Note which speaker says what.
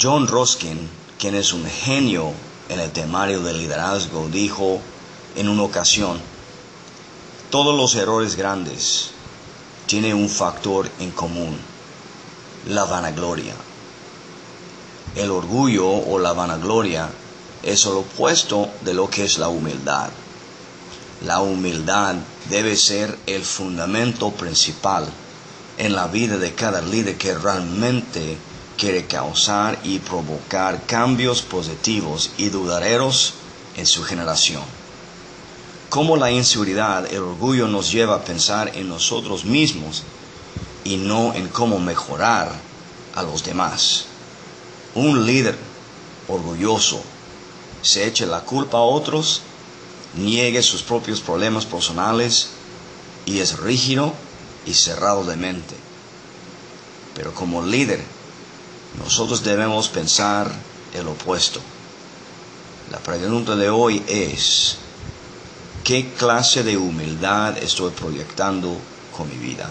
Speaker 1: John Ruskin, quien es un genio en el temario del liderazgo, dijo en una ocasión, todos los errores grandes tienen un factor en común, la vanagloria. El orgullo o la vanagloria es el opuesto de lo que es la humildad. La humildad debe ser el fundamento principal en la vida de cada líder que realmente quiere causar y provocar cambios positivos y dudaderos en su generación. Como la inseguridad, el orgullo nos lleva a pensar en nosotros mismos y no en cómo mejorar a los demás. Un líder orgulloso se echa la culpa a otros, niegue sus propios problemas personales y es rígido y cerrado de mente. Pero como líder, nosotros debemos pensar el opuesto. La pregunta de hoy es, ¿qué clase de humildad estoy proyectando con mi vida?